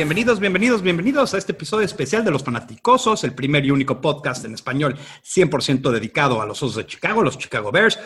Bienvenidos, bienvenidos, bienvenidos a este episodio especial de Los Fanaticosos, el primer y único podcast en español 100% dedicado a los Osos de Chicago, los Chicago Bears.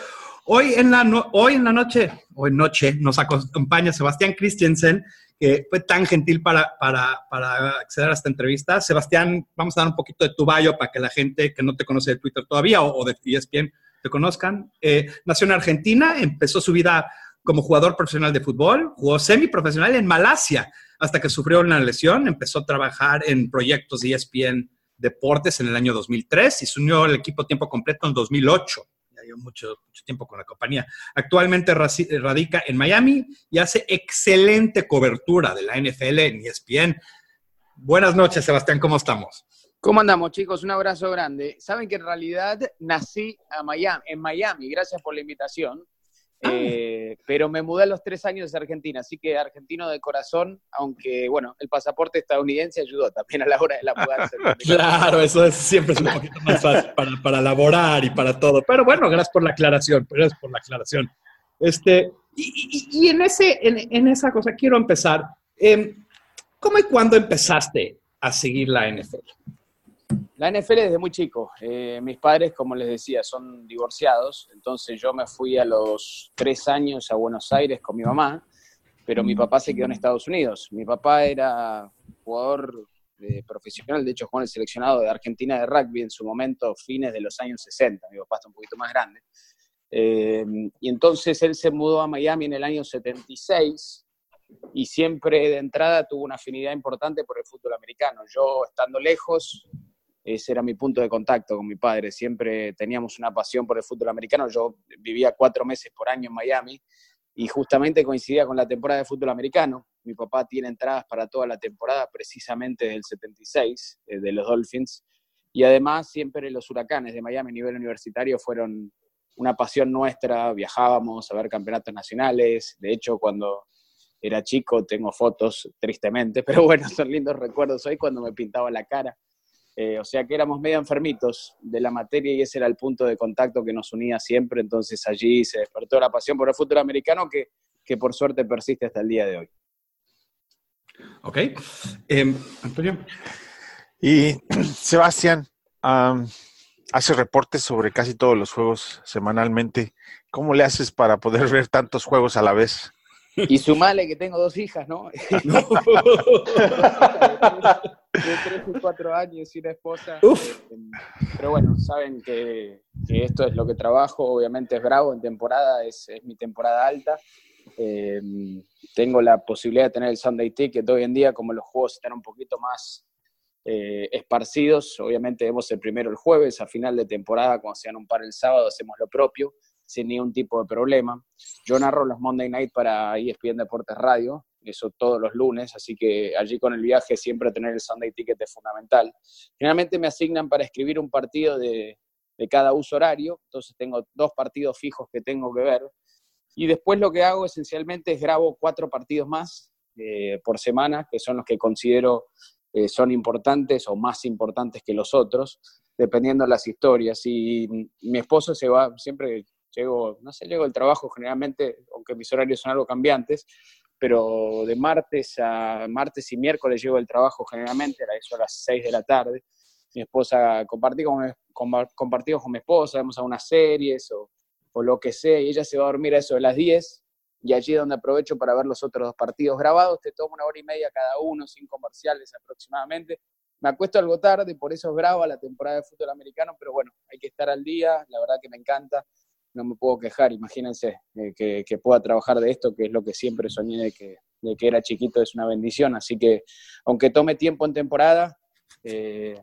Hoy en la, hoy en la noche, hoy noche, nos acompaña Sebastián Christensen, que fue tan gentil para, para, para, acceder a esta entrevista. Sebastián, vamos a dar un poquito de tu bio para que la gente que no te conoce de Twitter todavía o, o de ESPN te conozcan. Eh, nació en Argentina, empezó su vida como jugador profesional de fútbol, jugó semiprofesional en Malasia hasta que sufrió una lesión, empezó a trabajar en proyectos de ESPN Deportes en el año 2003 y se unió al equipo tiempo completo en 2008. Ya lleva mucho, mucho tiempo con la compañía. Actualmente radica en Miami y hace excelente cobertura de la NFL en ESPN. Buenas noches, Sebastián, ¿cómo estamos? ¿Cómo andamos, chicos? Un abrazo grande. Saben que en realidad nací a Miami, en Miami, gracias por la invitación. Ah. Eh, pero me mudé a los tres años de Argentina, así que argentino de corazón, aunque bueno, el pasaporte estadounidense ayudó también a la hora de la mudanza. claro, eso es, siempre es un poquito más fácil para, para laborar y para todo. Pero bueno, gracias por la aclaración, gracias por la aclaración. Este, y, y, en, ese, en, en, esa cosa quiero empezar. Eh, ¿Cómo y cuándo empezaste a seguir la NFL? La NFL desde muy chico. Eh, mis padres, como les decía, son divorciados, entonces yo me fui a los tres años a Buenos Aires con mi mamá, pero mi papá se quedó en Estados Unidos. Mi papá era jugador eh, profesional, de hecho jugó en el seleccionado de Argentina de rugby en su momento, fines de los años 60, mi papá está un poquito más grande. Eh, y entonces él se mudó a Miami en el año 76 y siempre de entrada tuvo una afinidad importante por el fútbol americano. Yo estando lejos, ese era mi punto de contacto con mi padre. Siempre teníamos una pasión por el fútbol americano. Yo vivía cuatro meses por año en Miami y justamente coincidía con la temporada de fútbol americano. Mi papá tiene entradas para toda la temporada, precisamente del 76, eh, de los Dolphins. Y además siempre los huracanes de Miami a nivel universitario fueron una pasión nuestra. Viajábamos a ver campeonatos nacionales. De hecho, cuando era chico tengo fotos, tristemente, pero bueno, son lindos recuerdos hoy cuando me pintaba la cara eh, o sea que éramos medio enfermitos de la materia y ese era el punto de contacto que nos unía siempre. Entonces allí se despertó la pasión por el fútbol americano que, que por suerte persiste hasta el día de hoy. Ok. Em, Antonio. Y Sebastián, hace reportes sobre casi todos los juegos semanalmente. ¿Cómo le haces para poder ver tantos juegos a la vez? Y sumale que tengo dos hijas, ¿no? de tres y cuatro años y una esposa. Pero bueno, saben que, esto es lo que trabajo. Obviamente es bravo en temporada, es, mi temporada alta. Em, tengo la posibilidad de tener el Sunday Ticket hoy en día, como los juegos están un poquito más eh, esparcidos. Obviamente vemos el primero el jueves, a final de temporada, cuando sean un par el sábado, hacemos lo propio sin ningún tipo de problema. Yo narro los Monday Night para ESPN Deportes Radio, eso todos los lunes, así que allí con el viaje siempre tener el Sunday Ticket es fundamental. Generalmente me asignan para escribir un partido de, cada uso horario, entonces tengo dos partidos fijos que tengo que ver. Y después lo que hago esencialmente es grabo cuatro partidos más eh, por semana, que son los que considero eh, son importantes o más importantes que los otros, dependiendo de las historias. Y mi esposo se va, siempre Llego, no sé, llego al trabajo generalmente, aunque mis horarios son algo cambiantes, pero de martes a martes y miércoles llego al trabajo generalmente, era eso a las 6 de la tarde. Mi esposa, compartí con, compartimos con mi esposa, vemos algunas series o, o, lo que sea, y ella se va a dormir a eso de las 10, y allí es donde aprovecho para ver los otros dos partidos grabados, te tomo una hora y media cada uno, sin comerciales aproximadamente. Me acuesto algo tarde, por eso es brava la temporada de fútbol americano, pero bueno, hay que estar al día, la verdad que me encanta no me puedo quejar, imagínense eh, que, pueda trabajar de esto, que es lo que siempre soñé de que, de que era chiquito, es una bendición, así que aunque tome tiempo en temporada, eh,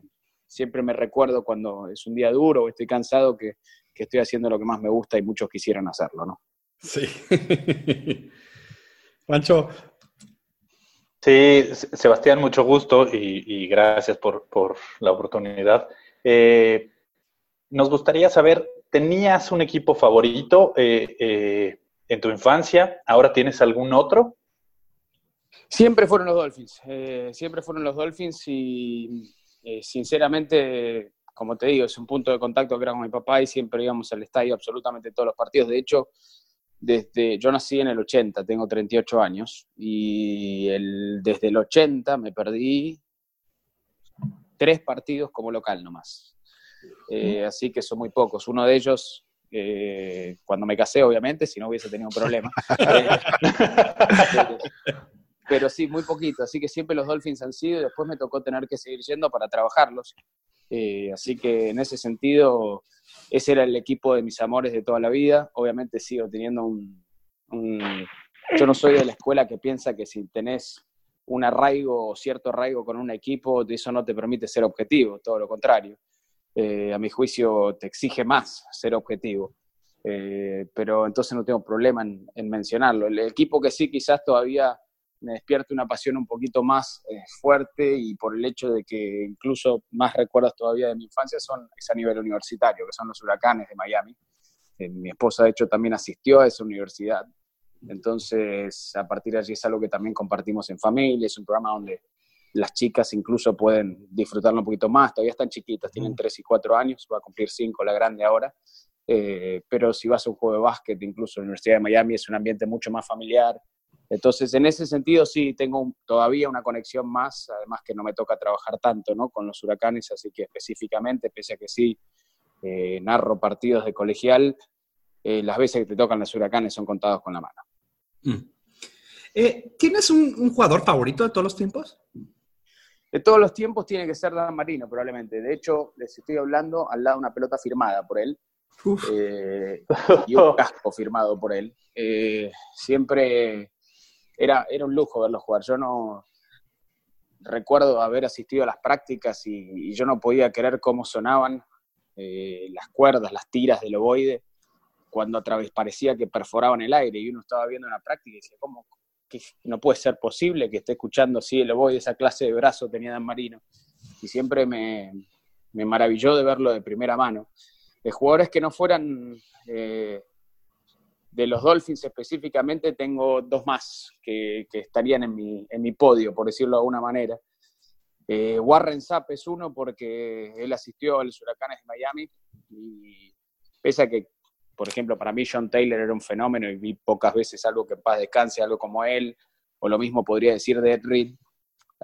siempre me recuerdo cuando es un día duro o estoy cansado que, estoy haciendo lo que más me gusta y muchos quisieran hacerlo, ¿no? Sí. Pancho. Sí, Sebastián, mucho gusto y, gracias por, la oportunidad. Eh, nos gustaría saber ¿Tenías un equipo favorito eh, eh, en tu infancia? ¿Ahora tienes algún otro? Siempre fueron los Dolphins, eh, siempre fueron los Dolphins y sinceramente, como te digo, es un punto de contacto que era con mi papá y siempre íbamos al estadio absolutamente todos los partidos. De hecho, desde, yo nací en el 80, tengo 38 años, y desde el 80 me perdí tres partidos como local nomás. Eh, así que son muy pocos. Uno de ellos, eh, cuando me casé, obviamente, si no hubiese tenido un problema. pero sí, muy poquito. Así que siempre los Dolphins han sido y después me tocó tener que seguir yendo para trabajarlos. Eh, así que en ese sentido, ese era el equipo de mis amores de toda la vida. Obviamente sigo teniendo un, Yo no soy de la escuela que piensa que si tenés un arraigo o cierto arraigo con un equipo, eso no te permite ser objetivo, todo lo contrario. Eh, a mi juicio te exige más ser objetivo. Eh, pero entonces no tengo problema en, en mencionarlo. El equipo que sí quizás todavía me despierta una pasión un poquito más eh, fuerte y por el hecho de que incluso más recuerdos todavía de mi infancia son es a nivel universitario, que son los huracanes de Miami. Mi esposa, de hecho, también asistió a esa universidad. Entonces, a partir de allí es algo que también compartimos en familia, es un programa donde las chicas incluso pueden disfrutarlo un poquito más, todavía están chiquitas, tienen 3 y 4 años, va a cumplir 5 la grande ahora, eh, pero si vas a un juego de básquet, incluso en la Universidad de Miami es un ambiente mucho más familiar, entonces, en ese sentido, sí, tengo todavía una conexión más, además que no me toca trabajar tanto ¿no? con los huracanes, así que específicamente, pese a que sí eh, narro partidos de colegial, eh, las veces que te tocan los huracanes son contados con la mano. Mm. ¿Tienes un, jugador favorito de todos los tiempos? De todos los tiempos tiene que ser Dan Marino, probablemente. De hecho, les estoy hablando al lado de una pelota firmada por él. y un casco firmado por él. siempre era, era un lujo verlo jugar. Yo no recuerdo haber asistido a las prácticas y, yo no podía creer cómo sonaban eh, las cuerdas, las tiras del ovoide, cuando a través parecía que perforaban el aire y uno estaba viendo una práctica y decía, ¿cómo? No puede ser posible que esté escuchando así el ovoide, esa clase de brazo tenía Dan Marino. Y siempre me, me maravilló de verlo de primera mano. De jugadores que no fueran eh, de los Dolphins específicamente tengo dos más que, estarían en mi, en mi, podio, por decirlo de alguna manera. Eh, Warren Sapp es uno porque él asistió a los huracanes de Miami y pese a que, por ejemplo, para mí John Taylor era un fenómeno y vi pocas veces algo que en paz descanse, algo como él, o lo mismo podría decir de Ed Reed,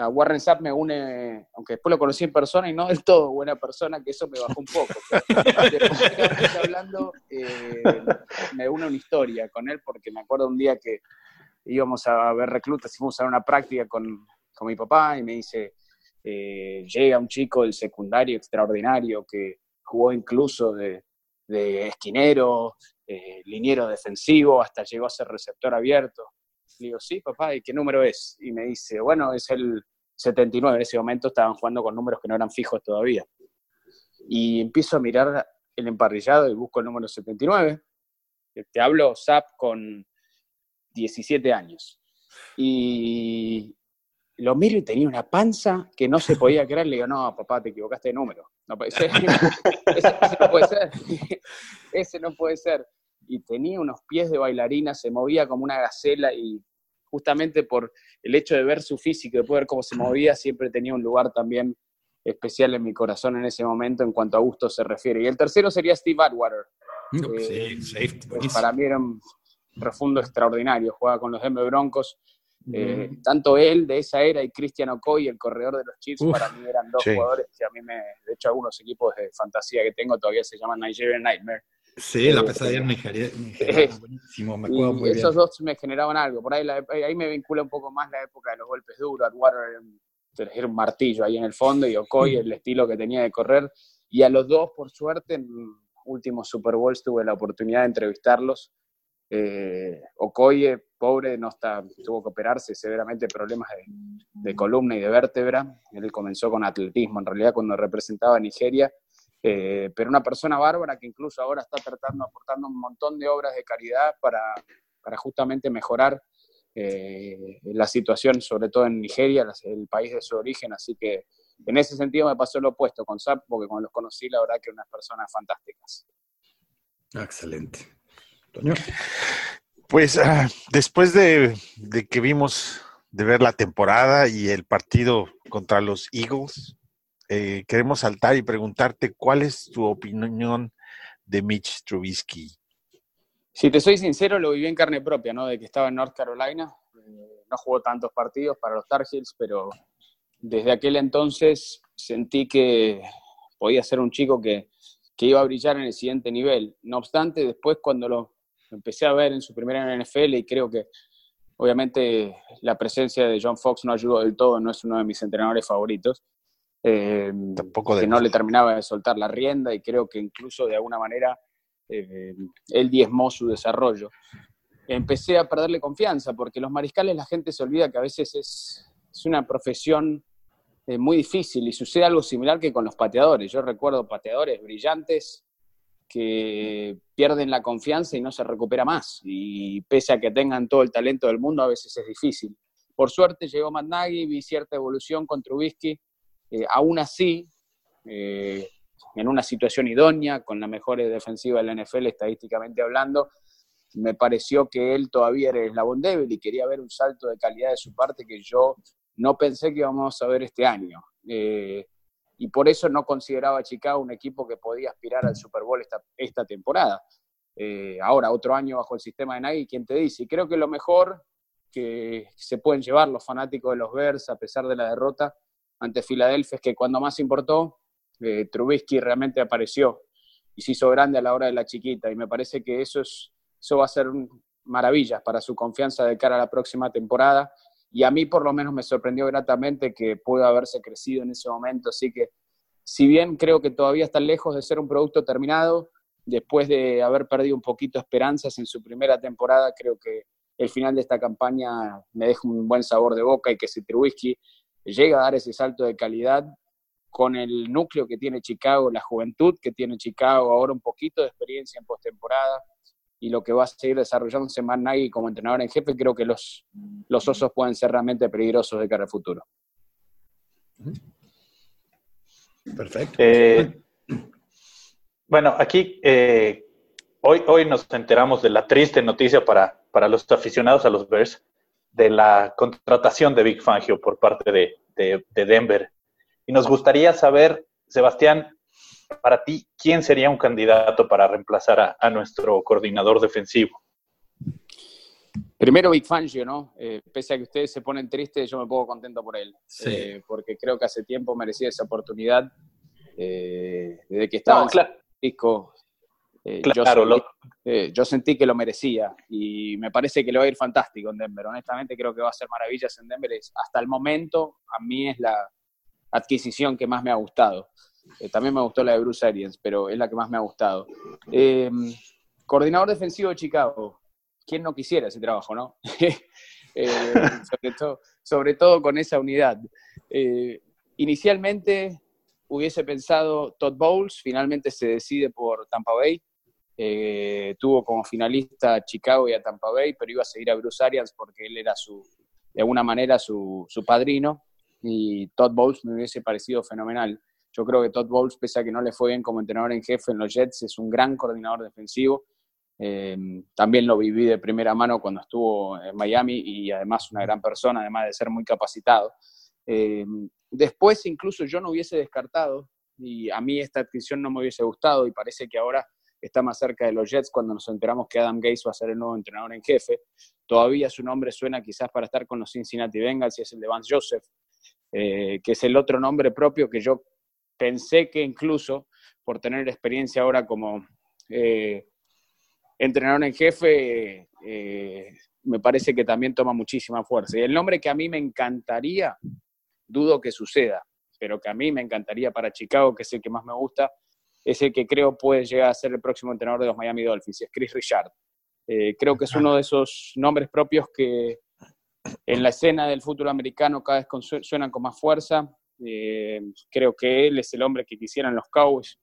Warren Sapp me une, aunque después lo conocí en persona y no del todo buena persona, que eso me bajó un poco. después hablando, eh, me une una historia con él, porque me acuerdo un día que íbamos a ver reclutas, íbamos a una práctica con, con mi papá y me dice, eh, llega un chico del secundario extraordinario que jugó incluso de, de esquinero, eh, liniero defensivo, hasta llegó a ser receptor abierto. Le digo, sí, papá, ¿y qué número es? Y me dice, bueno, es el 79. En ese momento estaban jugando con números que no eran fijos todavía. Y empiezo a mirar el emparrillado y busco el número 79. Te hablo SAP con 17 años. Y lo miro y tenía una panza que no se podía creer. Le digo, no, papá, te equivocaste de número. No puede ser. ese, no puede ser. ese no puede ser. Y tenía unos pies de bailarina, se movía como una gacela y justamente por el hecho de ver su físico, de poder ver cómo se movía, siempre tenía un lugar también especial en mi corazón en ese momento en cuanto a gusto se refiere. Y el tercero sería Steve Atwater. sí, safety, para mí era un profundo extraordinario, jugaba con los Denver Broncos. Eh, tanto él de esa era y Christian Okoy, el corredor de los Chiefs, para mí eran dos jugadores que a mí me, de hecho algunos equipos de fantasía que tengo todavía se llaman Nigerian Nightmare. Sí, la pesadilla en Nigeria, buenísimo, me acuerdo muy esos dos me generaban algo. Por ahí, ahí me vincula un poco más la época de los golpes duros. Atwater era un martillo ahí en el fondo y Okoye, el estilo que tenía de correr. Y a los dos, por suerte, en últimos Super Bowls tuve la oportunidad de entrevistarlos. Eh, Okoye, pobre, no está, tuvo que operarse severamente problemas de, de columna y de vértebra. Él comenzó con atletismo, en realidad, cuando representaba a Nigeria eh, pero una persona bárbara que incluso ahora está tratando, aportando un montón de obras de caridad para, para justamente mejorar eh, la situación, sobre todo en Nigeria, el país de su origen. Así que en ese sentido me pasó lo opuesto con SAP, porque cuando los conocí, la verdad que unas personas fantásticas. Excelente. Pues ah, después de, de que vimos de ver la temporada y el partido contra los Eagles, eh, queremos saltar y preguntarte cuál es tu opinión de Mitch Trubisky. Si te soy sincero, lo viví en carne propia, ¿no? De que estaba en North Carolina. Eh, no jugó tantos partidos para los Tar Heels, pero desde aquel entonces sentí que podía ser un chico que, que iba a brillar en el siguiente nivel. No obstante, después cuando lo empecé a ver en su primera NFL y creo que obviamente la presencia de John Fox no ayudó del todo, no es uno de mis entrenadores favoritos. Eh, Tampoco de que no le terminaba de soltar la rienda y creo que incluso de alguna manera eh, él diezmó su desarrollo. Empecé a perderle confianza porque los mariscales la gente se olvida que a veces es, es una profesión eh, muy difícil y sucede algo similar que con los pateadores. Yo recuerdo pateadores brillantes que pierden la confianza y no se recupera más. Y pese a que tengan todo el talento del mundo, a veces es difícil. Por suerte llegó Matt Nagy, vi cierta evolución con Trubisky. Eh, aún así, eh, en una situación idónea, con la mejor defensiva de la NFL estadísticamente hablando, me pareció que él todavía era el eslabón débil y quería ver un salto de calidad de su parte que yo no pensé que íbamos a ver este año. Eh, y por eso no consideraba a Chicago un equipo que podía aspirar al Super Bowl esta, esta temporada. Eh, ahora, otro año bajo el sistema de Nagy, ¿quién te dice? Y creo que lo mejor que se pueden llevar los fanáticos de los Bears, a pesar de la derrota ante Filadelfia, es que cuando más importó, eh, Trubisky realmente apareció y se hizo grande a la hora de la chiquita. Y me parece que eso, es, eso va a ser maravillas para su confianza de cara a la próxima temporada y a mí por lo menos me sorprendió gratamente que pueda haberse crecido en ese momento. Así que, si bien creo que todavía está lejos de ser un producto terminado, después de haber perdido un poquito esperanzas en su primera temporada, creo que el final de esta campaña me deja un buen sabor de boca y que Trubisky llega a dar ese salto de calidad con el núcleo que tiene Chicago, la juventud que tiene Chicago, ahora un poquito de experiencia en postemporada, y lo que va a seguir desarrollándose Matt Nagy como entrenador en jefe, creo que los, los osos pueden ser realmente peligrosos de cara al futuro. Perfecto. Eh, bueno, aquí eh, hoy, hoy nos enteramos de la triste noticia para, para los aficionados a los Bears de la contratación de Big Fangio por parte de, de Denver. Y nos gustaría saber, Sebastián, para ti, ¿quién sería un candidato para reemplazar a, nuestro coordinador defensivo? Primero Big Fangio, ¿no? Eh, pese a que ustedes se ponen tristes, yo me pongo contento por él, eh, porque creo que hace tiempo merecía esa oportunidad. Eh, desde que estaba en claro. Francisco, claro, yo, yo, sentí que lo merecía y me parece que le va a ir fantástico en Denver. Honestamente, creo que va a hacer maravillas en Denver. hasta el momento, a mí es la adquisición que más me ha gustado. Eh, también me gustó la de Bruce Arians, pero es la que más me ha gustado. Eh, coordinador defensivo de Chicago. ¿Quién no quisiera ese trabajo, no? Eh, sobre, todo, con esa unidad. inicialmente hubiese pensado Todd Bowles, finalmente se decide por Tampa Bay. tuvo como finalista Chicago y a Tampa Bay, pero iba a seguir a Bruce Arians porque él era su, de alguna manera su, su padrino y Todd Bowles me hubiese parecido fenomenal. Yo creo que Todd Bowles, pese a que no le fue bien como entrenador en jefe en los Jets, es un gran coordinador defensivo. Eh, también lo viví de primera mano cuando estuvo en Miami y además una gran persona, además de ser muy capacitado. Eh, después incluso yo no hubiese descartado y a mí esta adquisición no me hubiese gustado y parece que ahora está más cerca de los Jets cuando nos enteramos que Adam Gates va a ser el nuevo entrenador en jefe. Todavía su nombre suena quizás para estar con los Cincinnati Bengals y es el de Vance Joseph, eh, que es el otro nombre propio que yo pensé que incluso por tener experiencia ahora como eh, entrenador en jefe, eh, me parece que también toma muchísima fuerza. Y el nombre que a mí me encantaría, dudo que suceda, pero que a mí me encantaría para Chicago, que es el que más me gusta, es el que creo puede llegar a ser el próximo entrenador de los Miami Dolphins, es Chris Richard. Eh, creo que es uno de esos nombres propios que en la escena del fútbol americano cada vez suenan con más fuerza. Eh, creo que él es el hombre que quisieran los Cowboys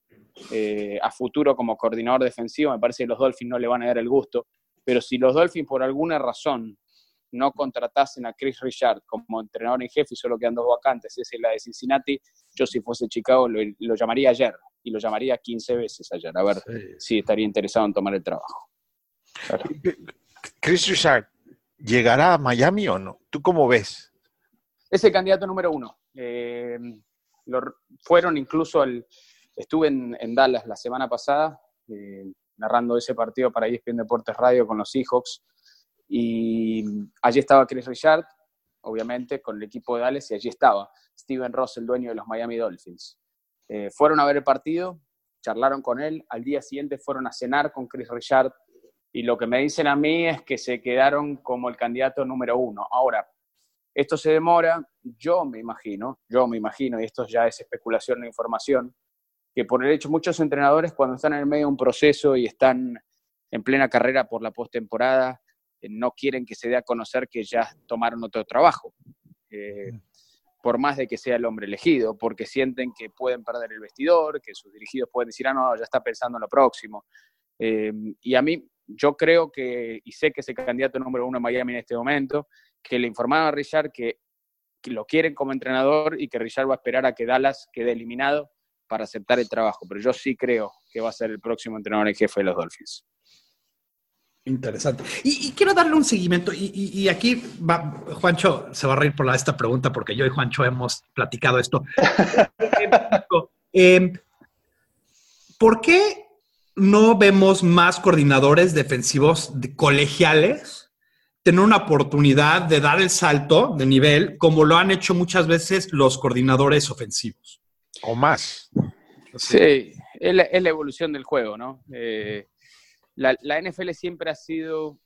eh, a futuro como coordinador defensivo. Me parece que los Dolphins no le van a dar el gusto. Pero si los Dolphins por alguna razón no contratasen a Chris Richard como entrenador en jefe y solo quedan dos vacantes, esa es la de Cincinnati, yo si fuese Chicago lo, llamaría ayer y lo llamaría 15 veces ayer, a ver si estaría interesado en tomar el trabajo. Chris Richard, ¿llegará a Miami o no? ¿Tú cómo ves? Es el candidato número uno. Eh, fueron incluso, estuve en, Dallas la semana pasada, eh, narrando ese partido para ESPN Deportes Radio con los Seahawks. Y allí estaba Chris Richard, obviamente, con el equipo de Dallas, y allí estaba Steven Ross, el dueño de los Miami Dolphins. Eh, fueron a ver el partido, charlaron con él, al día siguiente fueron a cenar con Chris Richard, y lo que me dicen a mí es que se quedaron como el candidato número uno. Ahora, esto se demora, yo me imagino, yo me imagino, y esto ya es especulación de información, que por el hecho muchos entrenadores cuando están en el medio de un proceso y están en plena carrera por la postemporada, eh, no quieren que se dé a conocer que ya tomaron otro trabajo, eh, por más de que sea el hombre elegido, porque sienten que pueden perder el vestidor, que sus dirigidos pueden decir, ah, no, ya está pensando en lo próximo. Eh, y a mí, yo creo que, y sé que es el candidato número uno en Miami en este momento, que le informaron a Richard que, lo quieren como entrenador y que Richard va a esperar a que Dallas quede eliminado para aceptar el trabajo, pero yo sí creo que va a ser el próximo entrenador en jefe de los Dolphins. Interesante. Y, quiero darle un seguimiento, y, aquí Juancho se va a reír por esta pregunta porque yo y Juancho hemos platicado esto. Em, ¿Por qué no vemos más coordinadores defensivos colegiales tener una oportunidad de dar el salto de nivel como lo han hecho muchas veces los coordinadores ofensivos? O más. Sí, es la, evolución del juego, ¿no? Eh, la, NFL siempre ha sido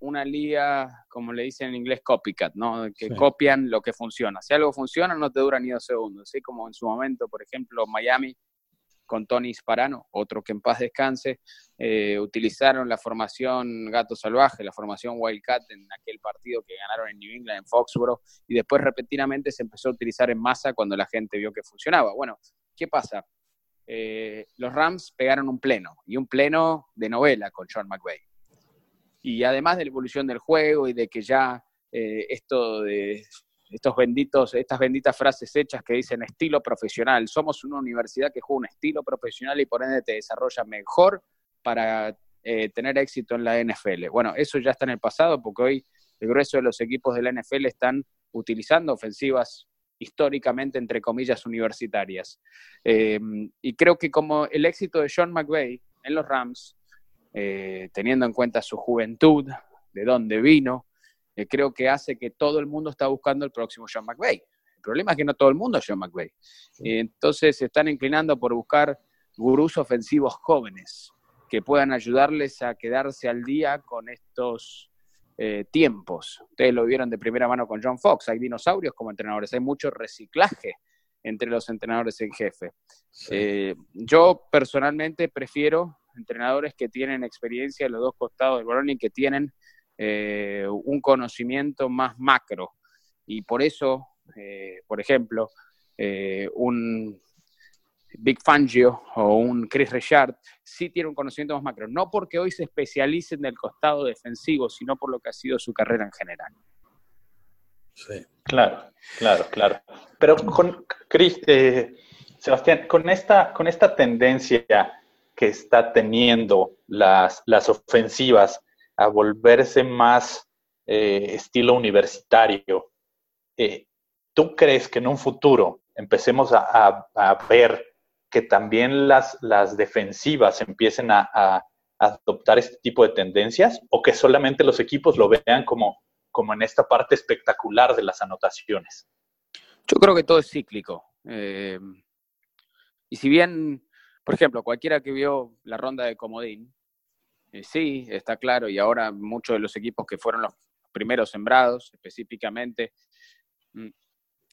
una liga, como le dicen en inglés, copycat, ¿no? Que copian lo que funciona. Si algo funciona, no te dura ni dos segundos. Así como en su momento, por ejemplo, Miami con Tony Sparano, otro que en paz descanse, eh, utilizaron la formación Gato Salvaje, la formación Wildcat en aquel partido que ganaron en New England, en Foxborough, y después repetidamente se empezó a utilizar en masa cuando la gente vio que funcionaba. Bueno, ¿qué pasa? Eh, los Rams pegaron un pleno, y un pleno de novela con Sean McVay. Y además de la evolución del juego y de que ya eh, esto de estos benditos, estas benditas frases hechas que dicen estilo profesional. Somos una universidad que juega un estilo profesional y por ende te desarrolla mejor para eh, tener éxito en la NFL. Bueno, eso ya está en el pasado porque hoy el grueso de los equipos de la NFL están utilizando ofensivas históricamente, entre comillas, universitarias. Em, y creo que como el éxito de Sean McVay en los Rams, eh, teniendo en cuenta su juventud, de dónde vino, eh, creo que hace que todo el mundo está buscando el próximo Sean McVay. El problema es que no todo el mundo es Sean McVay. entonces se están inclinando por buscar gurús ofensivos jóvenes que puedan ayudarles a quedarse al día con estos eh, tiempos. Ustedes lo vieron de primera mano con John Fox. Hay dinosaurios como entrenadores, hay mucho reciclaje entre los entrenadores en jefe. Eh, yo personalmente prefiero entrenadores que tienen experiencia en los dos costados del balón y que tienen eh, un conocimiento más macro. Y por eso, eh, por ejemplo, eh, un Big Fangio o un Chris Richard sí tiene un conocimiento más macro. No porque hoy se especialicen del costado defensivo, sino por lo que ha sido su carrera en general. Sí. Claro, claro, claro. Pero con Chris, Sebastián, con esta, con esta tendencia que está teniendo las, las ofensivas a volverse más eh, estilo universitario. Eh, ¿Tú crees que en un futuro empecemos a, ver que también las, las defensivas empiecen a, adoptar este tipo de tendencias o que solamente los equipos lo vean como, como en esta parte espectacular de las anotaciones? Yo creo que todo es cíclico. Eh, y si bien, por ejemplo, cualquiera que vio la ronda de Comodín, sí, está claro, y ahora muchos de los equipos que fueron los primeros sembrados, específicamente mm,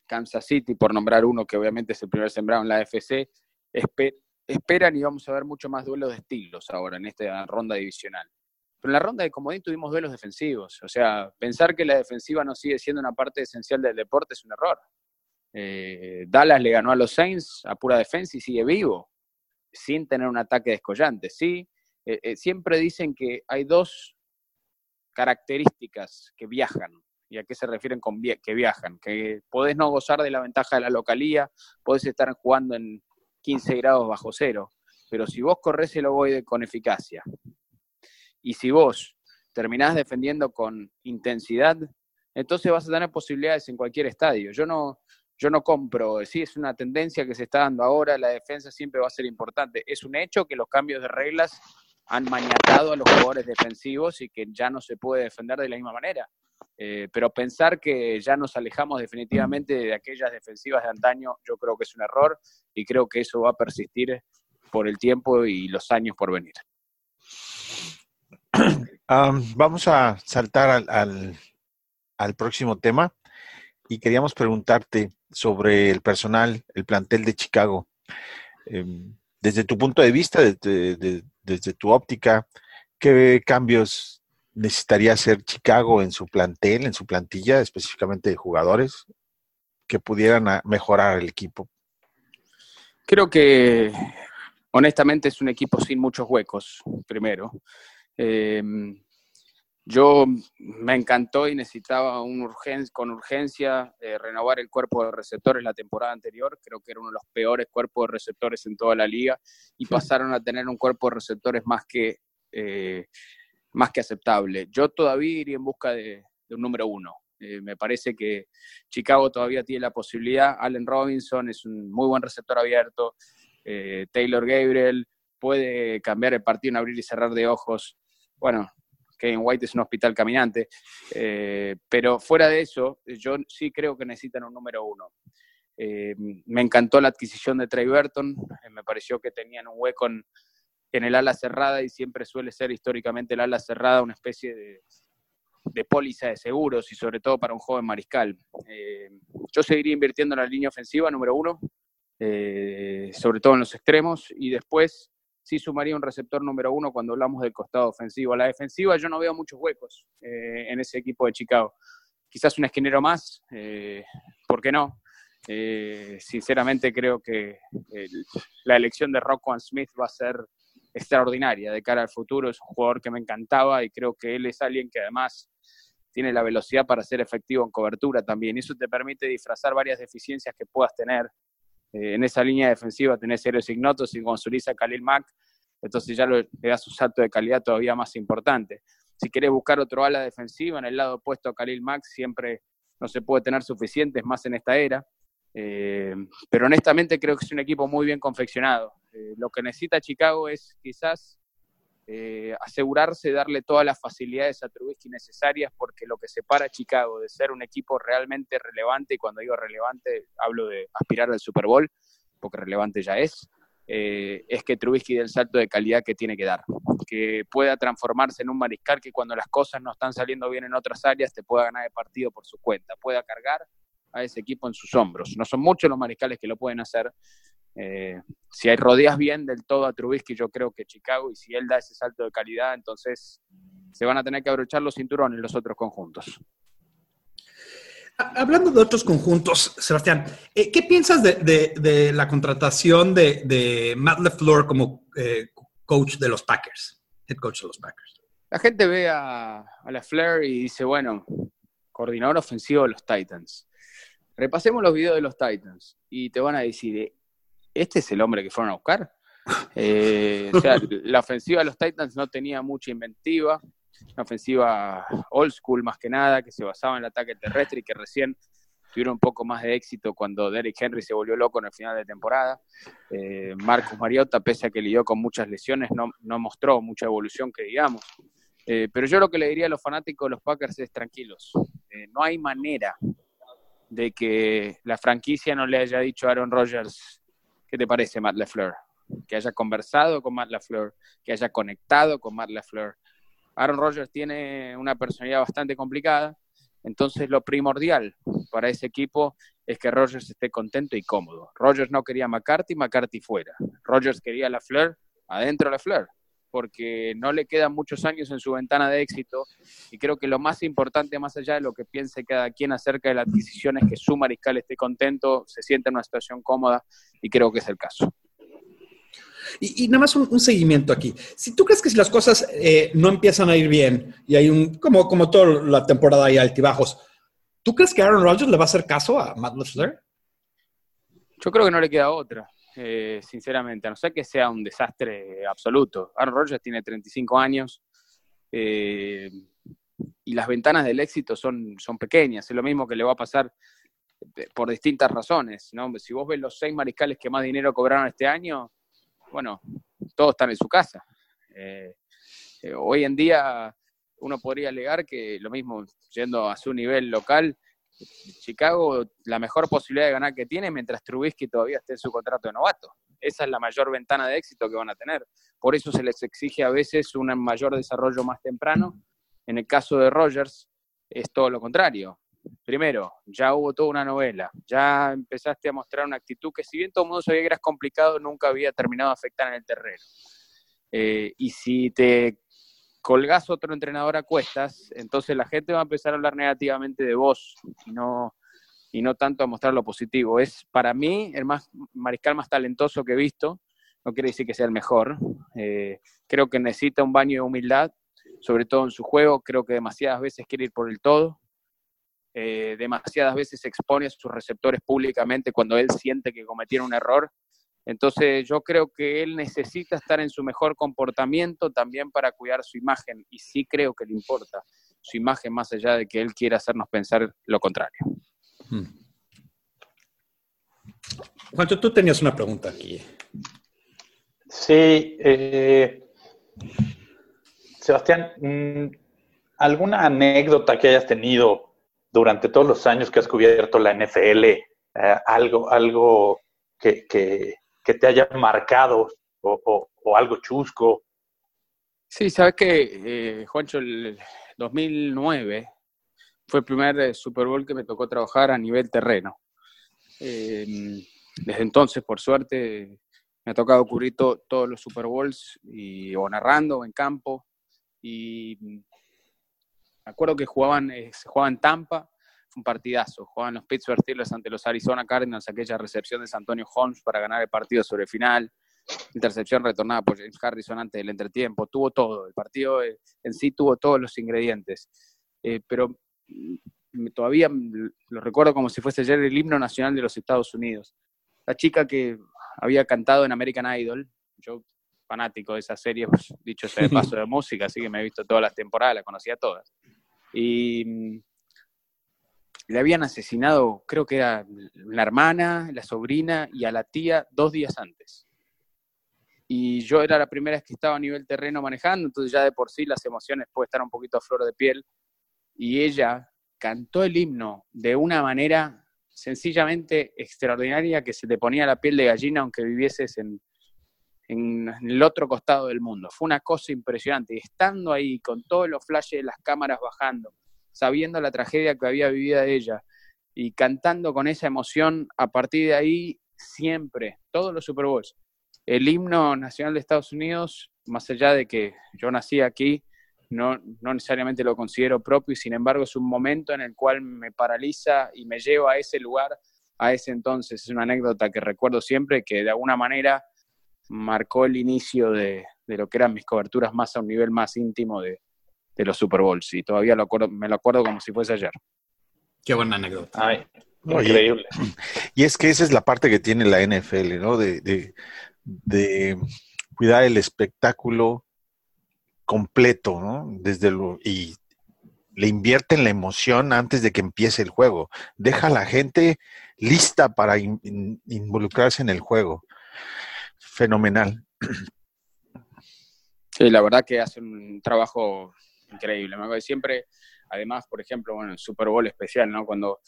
Kansas City, por nombrar uno que obviamente es el primer sembrado en la FC, esperan y vamos a ver mucho más duelos de estilos ahora en esta ronda divisional. Pero en la ronda de comodín tuvimos duelos defensivos. O sea, pensar que la defensiva no sigue siendo una parte esencial del deporte es un error. Eh, Dallas le ganó a los Saints a pura defensa y sigue vivo, sin tener un ataque descollante. Sí, eh, eh, siempre dicen que hay dos características que viajan. ¿Y a qué se refieren con que viajan? Que podés no gozar de la ventaja de la localía, podés estar jugando en 15 grados bajo cero, pero si vos corres el ovoide con eficacia y si vos terminás defendiendo con intensidad, entonces vas a tener posibilidades en cualquier estadio. Yo no, yo no compro, sí es una tendencia que se está dando ahora, la defensa siempre va a ser importante. Es un hecho que los cambios de reglas han maniatado a los jugadores defensivos y que ya no se puede defender de la misma manera. Eh, pero pensar que ya nos alejamos definitivamente de aquellas defensivas de antaño, yo creo que es un error y creo que eso va a persistir por el tiempo y los años por venir. vamos a saltar al, próximo tema y queríamos preguntarte sobre el personal, el plantel de Chicago. Em, desde tu punto de vista, desde, tu óptica, ¿qué cambios necesitaría hacer Chicago en su plantel, en su plantilla, específicamente de jugadores, que pudieran mejorar el equipo? Creo que honestamente es un equipo sin muchos huecos, primero. Em, yo me encantó y necesitaba un con urgencia eh, renovar el cuerpo de receptores la temporada anterior. Creo que era uno de los peores cuerpos de receptores en toda la liga y pasaron a tener un cuerpo de receptores más que, eh, más que aceptable. Yo todavía iría en busca de, un número uno. Eh, me parece que Chicago todavía tiene la posibilidad. Allen Robinson es un muy buen receptor abierto. Taylor Gabriel puede cambiar el partido en abrir y cerrar de ojos. Bueno, Kevin White es un hospital caminante, eh, pero fuera de eso, yo sí creo que necesitan un número uno. Eh, me encantó la adquisición de Trey Burton, eh, me pareció que tenían un hueco en, el ala cerrada y siempre suele ser históricamente el ala cerrada una especie de, de póliza de seguros y sobre todo para un joven mariscal. yo seguiría invirtiendo en la línea ofensiva, número uno, sobre todo en los extremos, y después sí sumaría un receptor número uno cuando hablamos del costado ofensivo. A la defensiva yo no veo muchos huecos eh, en ese equipo de Chicago. Quizás un esquinero más, eh, ¿por qué no? Eh, sinceramente creo que la elección de Rockwell Smith va a ser extraordinaria de cara al futuro. Es un jugador que me encantaba y creo que él es alguien que además tiene la velocidad para ser efectivo en cobertura también. Eso te permite disfrazar varias deficiencias que puedas tener eh, en esa línea defensiva tenés héroes ignotos y con Khalil Mack, entonces ya le das un salto de calidad todavía más importante. Si querés buscar otro ala defensiva en el lado opuesto a Khalil Mack, siempre no se puede tener suficientes más en esta era. Eh, pero honestamente creo que es un equipo muy bien confeccionado. Eh, lo que necesita Chicago es quizás eh, asegurarse de darle todas las facilidades a Trubisky necesarias, porque lo que separa a Chicago de ser un equipo realmente relevante, y cuando digo relevante hablo de aspirar al Super Bowl, porque relevante ya es, eh, es que Trubisky dé el salto de calidad que tiene que dar, que pueda transformarse en un mariscal que cuando las cosas no están saliendo bien en otras áreas te pueda ganar el partido por su cuenta, pueda cargar a ese equipo en sus hombros. No son muchos los mariscales que lo pueden hacer, eh, si hay rodeas bien del todo a Trubisky, yo creo que Chicago, y si él da ese salto de calidad, entonces se van a tener que abrochar los cinturones los otros conjuntos. Hablando de otros conjuntos, Sebastián, eh, ¿qué piensas de, la contratación de, Matt LeFleur como eh, coach de los Packers, head coach de los Packers? La gente ve a, a LeFleur y dice, bueno, coordinador ofensivo de los Titans. Repasemos los videos de los Titans y te van a decir, este es el hombre que fueron a buscar. Eh, o sea, la ofensiva de los Titans no tenía mucha inventiva, una ofensiva old school más que nada, que se basaba en el ataque terrestre y que recién tuvieron un poco más de éxito cuando Derrick Henry se volvió loco en el final de temporada. Eh, Marcus Mariota, pese a que lidió con muchas lesiones, no, mostró mucha evolución que digamos. Eh, pero yo lo que le diría a los fanáticos de los Packers es tranquilos. no hay manera de que la franquicia no le haya dicho a Aaron Rodgers ¿Qué te parece Matt LeFleur? Que haya conversado con Matt LeFleur, que haya conectado con Matt LeFleur. Aaron Rodgers tiene una personalidad bastante complicada, entonces lo primordial para ese equipo es que Rodgers esté contento y cómodo. Rodgers no quería McCarthy, McCarthy fuera. Rodgers quería a LaFleur, adentro LaFleur porque no le quedan muchos años en su ventana de éxito y creo que lo más importante, más allá de lo que piense cada quien acerca de la adquisición, es que su mariscal esté contento, se sienta en una situación cómoda y creo que es el caso. Y, nada más un, seguimiento aquí. Si tú crees que si las cosas eh, no empiezan a ir bien y hay un, como, como toda la temporada hay altibajos, ¿tú crees que Aaron Rodgers le va a hacer caso a Matt LeFleur? Yo creo que no le queda otra. Eh, sinceramente, a no ser que sea un desastre absoluto. Aaron Rodgers tiene 35 años eh, y las ventanas del éxito son, son pequeñas. Es lo mismo que le va a pasar eh, por distintas razones. ¿no? Si vos ves los seis mariscales que más dinero cobraron este año, bueno, todos están en su casa. Eh, hoy en día uno podría alegar que lo mismo, yendo a su nivel local, Chicago la mejor posibilidad de ganar que tiene mientras Trubisky todavía esté en su contrato de novato. Esa es la mayor ventana de éxito que van a tener. Por eso se les exige a veces un mayor desarrollo más temprano. En el caso de Rogers es todo lo contrario. Primero, ya hubo toda una novela, ya empezaste a mostrar una actitud que si bien todo el mundo sabía que eras complicado, nunca había terminado de afectar en el terreno. Eh, y si te colgás otro entrenador a cuestas, entonces la gente va a empezar a hablar negativamente de vos y no, y no tanto a mostrar lo positivo. Es para mí el más mariscal más talentoso que he visto, no quiere decir que sea el mejor. Eh, creo que necesita un baño de humildad, sobre todo en su juego. Creo que demasiadas veces quiere ir por el todo. Eh, demasiadas veces expone a sus receptores públicamente cuando él siente que cometieron un error entonces yo creo que él necesita estar en su mejor comportamiento también para cuidar su imagen y sí creo que le importa su imagen más allá de que él quiera hacernos pensar lo contrario. Hmm. Juancho, tú tenías una pregunta aquí. Sí, eh, Sebastián, mm, ¿alguna anécdota que hayas tenido durante todos los años que has cubierto la NFL? Eh, algo, algo que, que te haya marcado o, algo chusco. Sí, sabes que, eh, Juancho, el 2009 fue el primer eh, Super Bowl que me tocó trabajar a nivel terreno. Em, desde entonces, por suerte, me ha tocado cubrir todos los Super Bowls y, o narrando o en campo. Y me acuerdo que jugaban, eh, se jugaba en Tampa fue un partidazo. Jugaban los Pittsburgh Steelers ante los Arizona Cardinals, aquella recepción de Antonio Holmes para ganar el partido sobre final. Intercepción retornada por James Harrison antes del entretiempo. Tuvo todo. El partido eh, en sí tuvo todos los ingredientes. Eh, pero mm, todavía lo recuerdo como si fuese ayer el himno nacional de los Estados Unidos. La chica que había cantado en American Idol, yo fanático de esa serie, pues, dicho sea de paso de música, así que me he visto todas las temporadas, la conocía todas. Y mm, le habían asesinado, creo que era la hermana, la sobrina y a la tía dos días antes. Y yo era la primera vez que estaba a nivel terreno manejando, entonces ya de por sí las emociones pueden estar un poquito a flor de piel. Y ella cantó el himno de una manera sencillamente extraordinaria que se te ponía la piel de gallina aunque vivieses en, en el otro costado del mundo. Fue una cosa impresionante. Y estando ahí con todos los flashes de las cámaras bajando, sabiendo la tragedia que había vivido ella y cantando con esa emoción, a partir de ahí, siempre, todos los Super Bowls. El himno nacional de Estados Unidos, más allá de que yo nací aquí, no, no necesariamente lo considero propio y sin embargo es un momento en el cual me paraliza y me lleva a ese lugar, a ese entonces. Es una anécdota que recuerdo siempre que de alguna manera marcó el inicio de, de lo que eran mis coberturas más a un nivel más íntimo de, de los Super Bowls y todavía lo acuerdo, me lo acuerdo como si fuese ayer. Qué buena anécdota. increíble. Y es que esa es la parte que tiene la NFL, ¿no? De, cuidar el espectáculo completo, ¿no? Desde lo, y le invierten la emoción antes de que empiece el juego. Deja a la gente lista para involucrarse en el juego. Fenomenal. Sí, la verdad que hace un trabajo increíble. Me acuerdo siempre, además, por ejemplo, bueno, el Super Bowl especial, ¿no? Cuando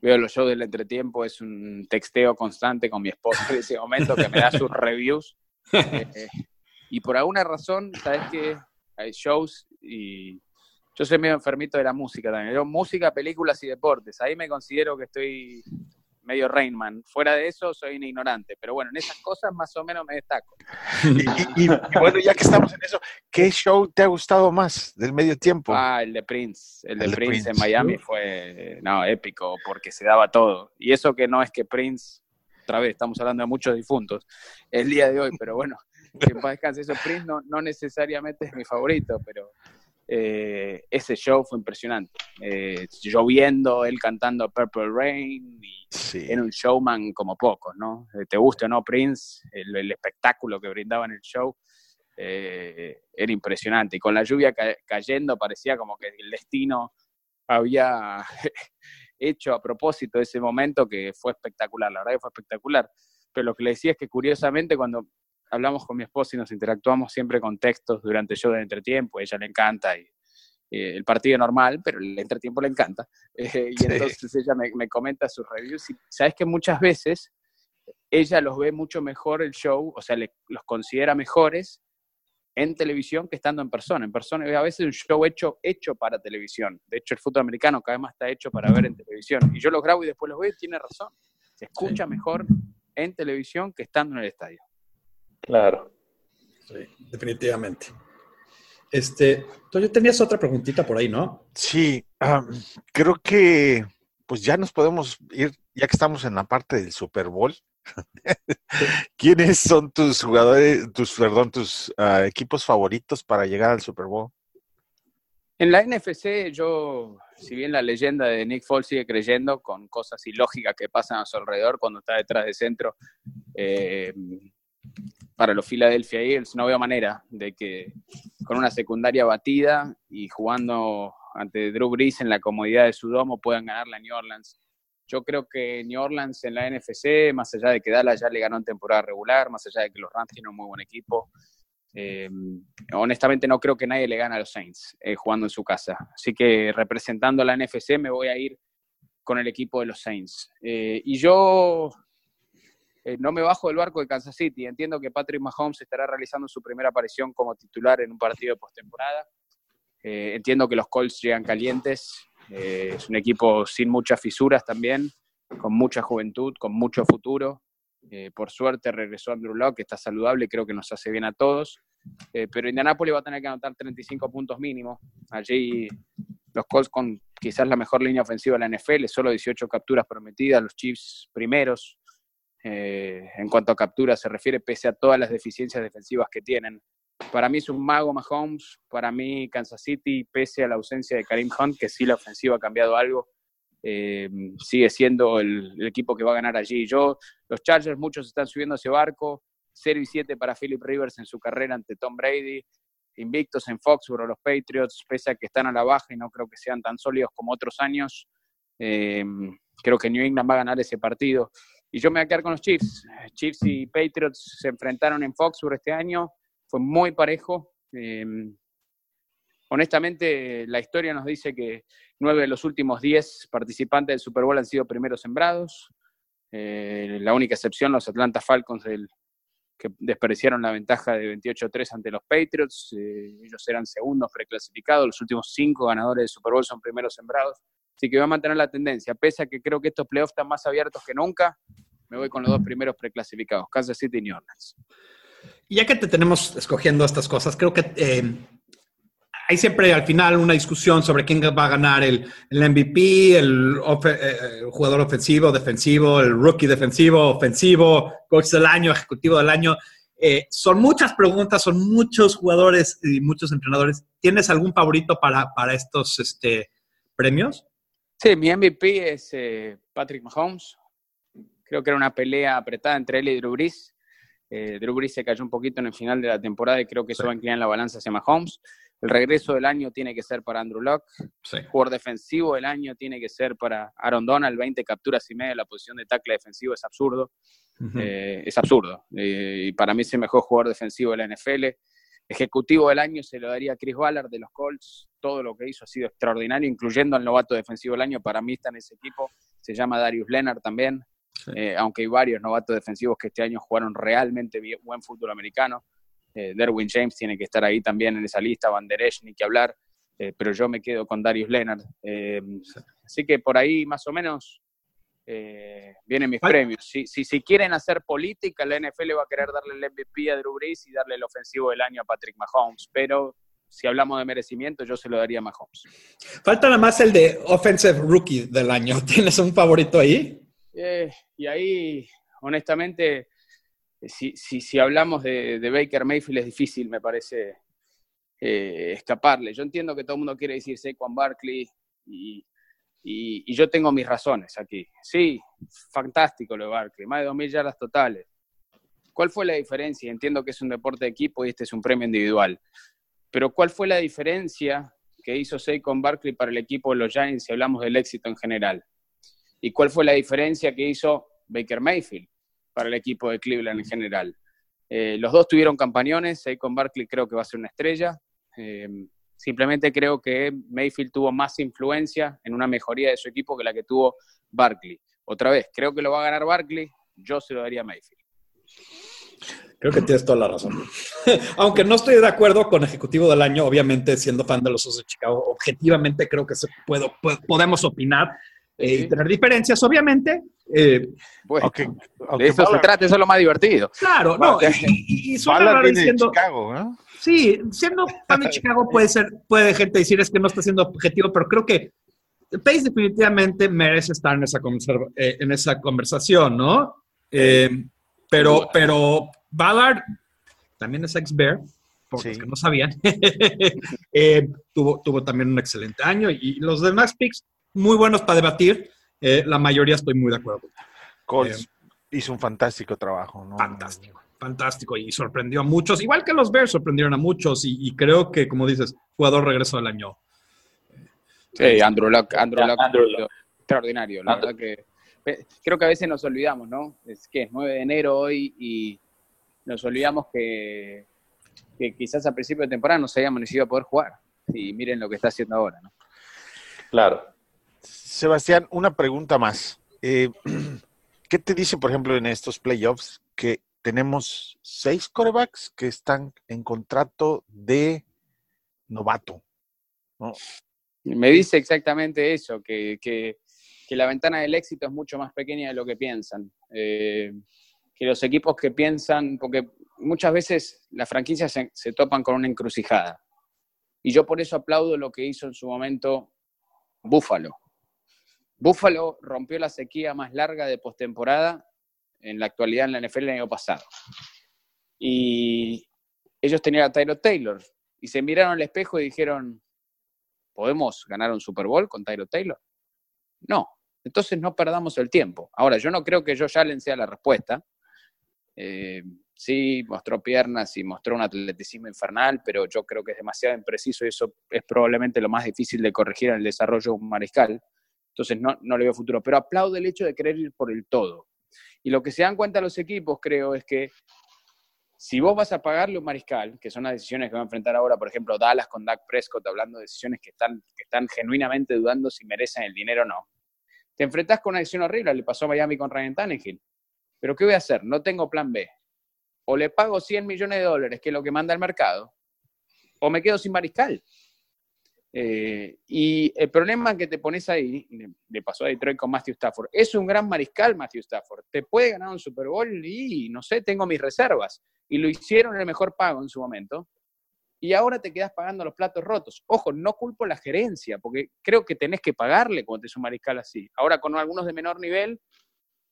veo los shows del entretiempo, es un texteo constante con mi esposa en ese momento que me da sus reviews. Eh, y por alguna razón, sabes que hay shows y yo soy medio enfermito de la música también. Yo, música, películas y deportes. Ahí me considero que estoy medio Rainman. Fuera de eso, soy un ignorante. Pero bueno, en esas cosas más o menos me destaco. y, bueno, ya que estamos en eso, ¿qué show te ha gustado más del medio tiempo? Ah, el de Prince. El de Prince, en Miami fue, no, épico, porque se daba todo. Y eso que no es que Prince, otra vez, estamos hablando de muchos difuntos, el día de hoy, pero bueno, que en paz descanse eso. Prince no, no necesariamente es mi favorito, pero eh, ese show fue impresionante. Eh, lloviendo, él cantando Purple Rain, y era un showman como pocos, ¿no? Eh, te guste o no Prince, el, espectáculo que brindaba en el show era impresionante. Y con la lluvia cayendo parecía como que el destino había hecho a propósito ese momento que fue espectacular, la verdad que fue espectacular. Pero lo que le decía es que curiosamente cuando hablamos con mi esposa y nos interactuamos siempre con textos durante el show de entretiempo, a ella le encanta y eh, el partido normal, pero el entretiempo le encanta. Eh, y entonces ella me, comenta sus reviews y sabes que muchas veces ella los ve mucho mejor el show, o sea, los considera mejores en televisión que estando en persona. En persona a veces un show hecho, hecho para televisión. De hecho, el fútbol americano cada vez más está hecho para ver en televisión. Y yo los grabo y después los veo y tiene razón. Se escucha mejor en televisión que estando en el estadio. Claro. Sí, definitivamente. Este, tú tenías otra preguntita por ahí, ¿no? Sí, creo que pues ya nos podemos ir, ya que estamos en la parte del Super Bowl. ¿Quiénes son tus jugadores, tus, perdón, tus ah, equipos favoritos para llegar al Super Bowl? En la NFC, yo, si bien la leyenda de Nick Foles sigue creyendo con cosas ilógicas que pasan a su alrededor cuando está detrás de centro, eh, para los Philadelphia Eagles no veo manera de que con una secundaria batida y jugando ante Drew Brees en la comodidad de su domo puedan ganar la New Orleans. Yo creo que New Orleans en la NFC, más allá de que Dallas ya le ganó en temporada regular, más allá de que los Rams tienen un muy buen equipo, eh, honestamente no creo que nadie le gane a los Saints eh, jugando en su casa. Así que representando a la NFC me voy a ir con el equipo de los Saints. Eh, y yo no me bajo del barco de Kansas City. Entiendo que Patrick Mahomes estará realizando su primera aparición como titular en un partido de postemporada. entiendo que los Colts llegan calientes. es un equipo sin muchas fisuras también, con mucha juventud, con mucho futuro. Eh, por suerte regresó Andrew Locke, que está saludable, creo que nos hace bien a todos. Eh, pero Indianapolis va a tener que anotar 35 puntos mínimo. Allí los Colts con quizás la mejor línea ofensiva de la NFL, solo 18 capturas prometidas, los Chiefs primeros. Eh, en cuanto a capturas se refiere, pese a todas las deficiencias defensivas que tienen. Para mí es un mago Mahomes, para mí Kansas City, pese a la ausencia de Karim Hunt, que sí la ofensiva ha cambiado algo, eh, sigue siendo el, equipo que va a ganar allí. Yo, los Chargers, muchos están subiendo ese barco. 0 y 7 para Philip Rivers en su carrera ante Tom Brady. Invictos en Foxborough, los Patriots, pese a que están a la baja y no creo que sean tan sólidos como otros años. Eh, creo que New England va a ganar ese partido. Y yo me voy a quedar con los Chiefs. Chiefs y Patriots se enfrentaron en Foxborough este año. Fue muy parejo. Eh, honestamente, la historia nos dice que nueve de los últimos diez participantes del Super Bowl han sido primeros sembrados. Eh, la única excepción, los Atlanta Falcons, que desperdiciaron la ventaja de 28-3 ante los Patriots. Eh, ellos eran segundos preclasificados. Los últimos cinco ganadores del Super Bowl son primeros sembrados. Así que voy a mantener la tendencia. Pese a que creo que estos playoffs están más abiertos que nunca, me voy con los dos primeros preclasificados, Kansas City y New Orleans. Y ya que te tenemos escogiendo estas cosas, creo que eh, hay siempre al final una discusión sobre quién va a ganar el, MVP, el, eh, jugador ofensivo, defensivo, el rookie defensivo, ofensivo, coach del año, ejecutivo del año. Eh, son muchas preguntas, son muchos jugadores y muchos entrenadores. ¿Tienes algún favorito para, para estos este, premios? Sí, mi MVP es eh, Patrick Mahomes. Creo que era una pelea apretada entre él y Drew Brees. Drew Brees se cayó un poquito en el final de la temporada y creo que eso va a inclinar la balanza hacia Mahomes. El regreso del año tiene que ser para Andrew Locke. El jugador defensivo del año tiene que ser para Aaron Donald. 20 capturas y media. La posición de tackle defensivo es absurdo. Eh, es absurdo. Eh, y para mí es el mejor jugador defensivo de la NFL. Ejecutivo del año se lo daría a Chris Ballard de los Colts. Todo lo que hizo ha sido extraordinario, incluyendo al novato defensivo del año. Para mí está en ese equipo. Se llama Darius Leonard también. Eh, aunque hay varios novatos defensivos que este año jugaron realmente buen fútbol americano. Eh, Derwin James tiene que estar ahí también en esa lista, Van Der Esch, ni que hablar, eh, pero yo me quedo con Darius Leonard. Eh, así que por ahí más o menos vienen mis premios. Si, si, quieren hacer política, la NFL va a querer darle el MVP a Drew Brees y darle el ofensivo del año a Patrick Mahomes, pero si hablamos de merecimiento, yo se lo daría a Mahomes. Falta nada más el de Offensive Rookie del año. ¿Tienes un favorito ahí? y ahí, honestamente, si, si, si hablamos de, Baker Mayfield es difícil, me parece, eh, escaparle. Yo entiendo que todo el mundo quiere decir Saquon Barkley y, y, yo tengo mis razones aquí. Sí, fantástico lo de Barkley, más de 2.000 yardas totales. ¿Cuál fue la diferencia? Entiendo que es un deporte de equipo y este es un premio individual. Pero ¿cuál fue la diferencia que hizo Saquon Barkley para el equipo de los Giants si hablamos del éxito en general? ¿Y cuál fue la diferencia que hizo Baker Mayfield? para el equipo de Cleveland en general. Eh, los dos tuvieron campañones, con Barkley creo que va a ser una estrella. Eh, simplemente creo que Mayfield tuvo más influencia en una mejoría de su equipo que la que tuvo Barkley. Otra vez, creo que lo va a ganar Barkley, yo se lo daría a Mayfield. Creo que tienes toda la razón. Aunque no estoy de acuerdo con Ejecutivo del Año, obviamente siendo fan de los Osos de Chicago, objetivamente creo que se puedo, podemos opinar eh, y tener diferencias, obviamente. Eh, bueno, de eso se trata, eso es lo más divertido. Claro, no, y, y, diciendo, Chicago, Sí, siendo fan de Chicago puede ser, puede gente decir es que no está siendo objetivo, pero creo que Pace definitivamente merece estar en esa, eh, en esa conversación, ¿no? pero, pero Ballard también es ex-Bear, por los que no sabían. Eh, tuvo, tuvo también un excelente año y los demás picks muy buenos para debatir. Eh, la mayoría estoy muy de acuerdo. Colts eh, hizo un fantástico trabajo, ¿no? Fantástico, fantástico y sorprendió a muchos, igual que los Bears sorprendieron a muchos y, creo que, como dices, jugador regreso del año. Sí, Andrew Luck, Andrew Luck, extraordinario. La verdad que creo que a veces nos olvidamos, ¿no? Es que es 9 de enero hoy y nos olvidamos que, quizás a principio de temporada no sabíamos ni si iba a poder jugar. Y miren lo que está haciendo ahora, ¿no? Claro. Sebastián, una pregunta más. Eh, ¿Qué te dice, por ejemplo, en estos playoffs que tenemos seis corebacks que están en contrato de novato? Me dice exactamente eso, que, que, la ventana del éxito es mucho más pequeña de lo que piensan. Eh, que los equipos que piensan, porque muchas veces las franquicias se, topan con una encrucijada. Y yo por eso aplaudo lo que hizo en su momento Buffalo. Buffalo rompió la sequía más larga de postemporada en la actualidad en la NFL el año pasado. Y ellos tenían a Tyro Taylor y se miraron al espejo y dijeron, ¿podemos ganar un Super Bowl con Tyro Taylor? No, entonces no perdamos el tiempo. Ahora, yo no creo que Josh Allen sea la respuesta, eh, sí, mostró piernas y mostró un atleticismo infernal, pero yo creo que es demasiado impreciso y eso es probablemente lo más difícil de corregir en el desarrollo de un mariscal. Entonces no, no le veo futuro, pero aplaudo el hecho de querer ir por el todo. Y lo que se dan cuenta los equipos, creo, es que si vos vas a pagarle un mariscal, que son las decisiones que va a enfrentar ahora, por ejemplo, Dallas con Dak Prescott, hablando de decisiones que están, que están genuinamente dudando si merecen el dinero o no, te enfrentás con una decisión horrible, le pasó a Miami con Ryan Tannehill. Pero ¿qué voy a hacer? No tengo plan B. O le pago 100 millones de dólares, que es lo que manda el mercado, o me quedo sin mariscal. Eh, y el problema que te pones ahí, le pasó a Detroit con Matthew Stafford, es un gran mariscal Matthew Stafford. Te puede ganar un Super Bowl y no sé, tengo mis reservas. Y lo hicieron el mejor pago en su momento. Y ahora te quedas pagando los platos rotos. Ojo, no culpo la gerencia, porque creo que tenés que pagarle cuando te es un mariscal así. Ahora con algunos de menor nivel,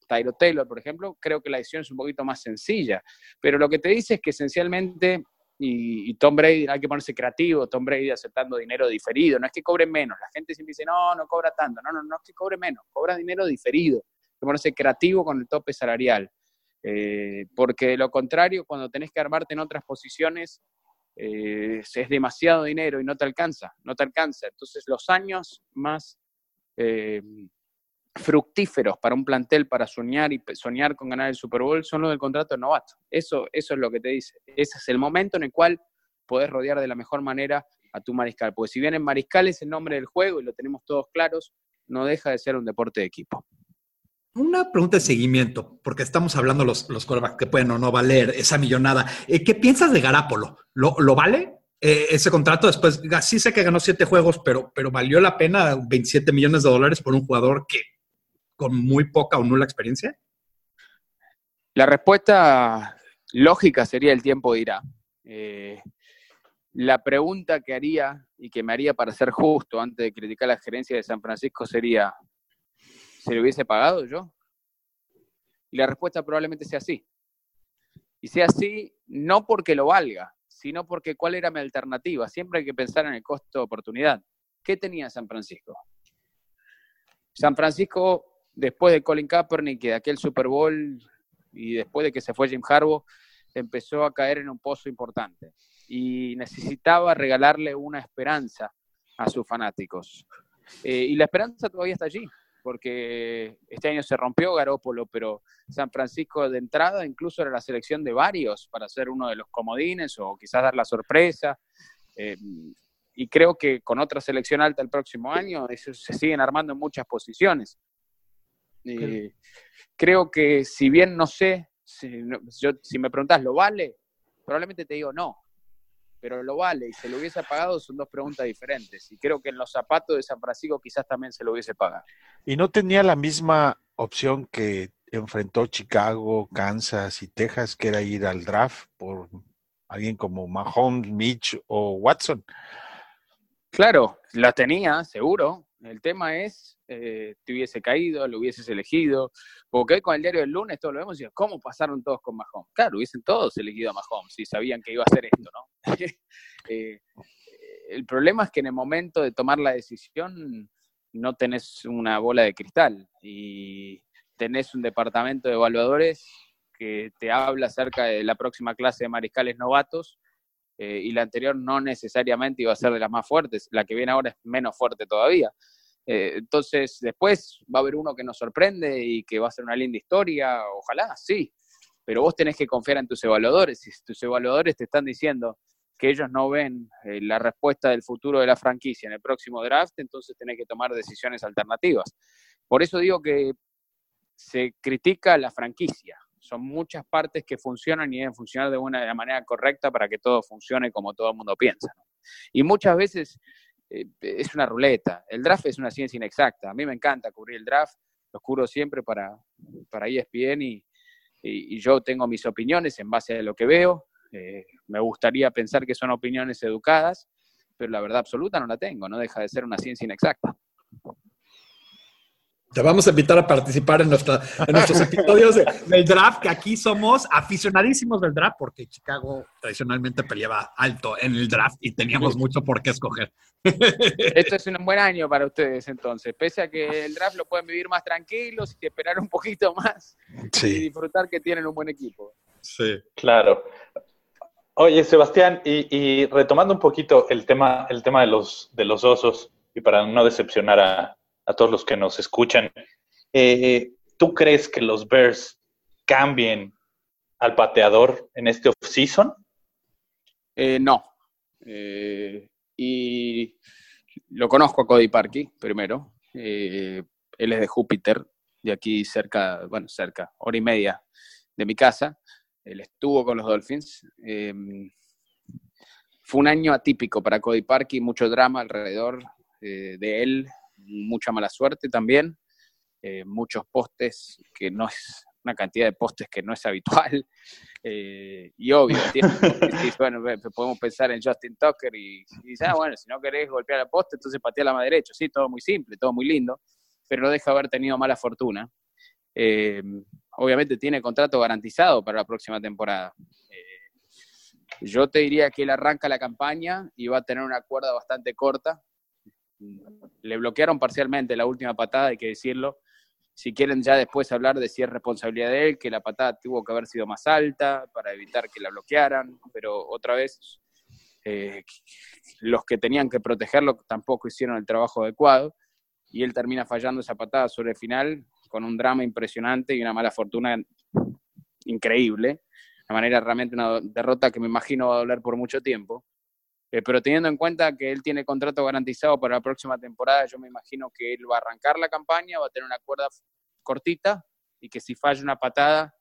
Tyro Taylor, por ejemplo, creo que la decisión es un poquito más sencilla. Pero lo que te dice es que esencialmente, y, Tom Brady, hay que ponerse creativo, Tom Brady aceptando dinero diferido, no es que cobre menos, la gente siempre dice, no, no cobra tanto, no, no, no es que cobre menos, cobra dinero diferido, hay que ponerse creativo con el tope salarial. Eh, porque de lo contrario, cuando tenés que armarte en otras posiciones, eh, es demasiado dinero y no te alcanza, no te alcanza. Entonces los años más eh, fructíferos para un plantel para soñar y soñar con ganar el Super Bowl son los del contrato de novato. Eso, eso es lo que te dice. Ese es el momento en el cual podés rodear de la mejor manera a tu mariscal. Porque si bien el mariscal es el nombre del juego y lo tenemos todos claros, no deja de ser un deporte de equipo. Una pregunta de seguimiento, porque estamos hablando los, los que pueden o no valer esa millonada. Eh, ¿Qué piensas de Garapolo? ¿Lo, lo vale? Eh, ese contrato después, sí sé que ganó siete juegos, pero, pero valió la pena 27 millones de dólares por un jugador que con muy poca o nula experiencia? La respuesta lógica sería el tiempo dirá. Eh, la pregunta que haría y que me haría para ser justo antes de criticar la gerencia de San Francisco sería, ¿se lo hubiese pagado yo? Y la respuesta probablemente sea sí. Y sea así no porque lo valga, sino porque cuál era mi alternativa. Siempre hay que pensar en el costo de oportunidad. ¿Qué tenía San Francisco? San Francisco después de Colin Kaepernick, de aquel Super Bowl y después de que se fue Jim Harbaugh, empezó a caer en un pozo importante y necesitaba regalarle una esperanza a sus fanáticos. Eh, y la esperanza todavía está allí. porque este año se rompió Garópolo, pero San Francisco de entrada incluso era la selección de varios para ser uno de los comodines o quizás dar la sorpresa. Eh, y creo que con otra selección alta el próximo año eso se siguen armando en muchas posiciones. Creo que si bien no sé, si, yo, si me preguntas, ¿lo vale? Probablemente te digo no, pero lo vale y se lo hubiese pagado son dos preguntas diferentes. Y creo que en los zapatos de San Francisco quizás también se lo hubiese pagado. Y no tenía la misma opción que enfrentó Chicago, Kansas y Texas, que era ir al draft por alguien como Mahomes, Mitch o Watson. Claro, la tenía, seguro. El tema es, eh, te hubiese caído, lo hubieses elegido. Porque hoy con el diario del lunes todos lo vemos y ¿cómo pasaron todos con Mahomes? Claro, hubiesen todos elegido a Mahomes si sabían que iba a hacer esto, ¿no? Eh, el problema es que en el momento de tomar la decisión no tenés una bola de cristal y tenés un departamento de evaluadores que te habla acerca de la próxima clase de mariscales novatos eh, y la anterior no necesariamente iba a ser de las más fuertes, la que viene ahora es menos fuerte todavía. Eh, entonces, después va a haber uno que nos sorprende y que va a ser una linda historia, ojalá, sí, pero vos tenés que confiar en tus evaluadores. Si tus evaluadores te están diciendo que ellos no ven eh, la respuesta del futuro de la franquicia en el próximo draft, entonces tenés que tomar decisiones alternativas. Por eso digo que se critica la franquicia, son muchas partes que funcionan y deben funcionar de una manera correcta para que todo funcione como todo el mundo piensa. Y muchas veces eh, es una ruleta. El draft es una ciencia inexacta. A mí me encanta cubrir el draft, lo cubro siempre para, para ESPN y, y, yo tengo mis opiniones en base a lo que veo. Eh, me gustaría pensar que son opiniones educadas, pero la verdad absoluta no la tengo, no deja de ser una ciencia inexacta. Te vamos a invitar a participar en, nuestra, en nuestros episodios del draft, que aquí somos aficionadísimos del draft, porque Chicago tradicionalmente peleaba alto en el draft y teníamos mucho por qué escoger. Esto es un buen año para ustedes entonces, pese a que el draft lo pueden vivir más tranquilos y esperar un poquito más y disfrutar que tienen un buen equipo. Sí. Claro. Oye, Sebastián, y, retomando un poquito el tema, el tema de los, de los osos, y para no decepcionar a, a todos los que nos escuchan. Eh, ¿Tú crees que los Bears cambien al pateador en este off-season? Eh, no. Eh, y lo conozco a Cody Parkey, primero. él es de Júpiter, de aquí cerca, bueno, cerca, hora y media de mi casa. Él estuvo con los Dolphins. fue un año atípico para Cody Parkey, mucho drama alrededor de él, mucha mala suerte también, eh, muchos postes que no es una cantidad de postes que no es habitual. Eh, y obvio, bueno, podemos pensar en Justin Tucker y, y ah, bueno, si no querés golpear el poste, entonces patea la mano derecha. Sí, todo muy simple, todo muy lindo, pero no deja haber tenido mala fortuna. Eh, obviamente tiene contrato garantizado para la próxima temporada. yo te diría que él arranca la campaña y va a tener una cuerda bastante corta le bloquearon parcialmente la última patada, hay que decirlo. Si quieren ya después hablar de si es responsabilidad de él, que la patada tuvo que haber sido más alta para evitar que la bloquearan, pero otra vez eh, los que tenían que protegerlo tampoco hicieron el trabajo adecuado y él termina fallando esa patada sobre el final con un drama impresionante y una mala fortuna increíble. De manera realmente una derrota que me imagino va a doler por mucho tiempo. Eh, pero teniendo en cuenta que él tiene contrato garantizado para la próxima temporada, yo me imagino que él va a arrancar la campaña, va a tener una cuerda cortita y que si falla una patada,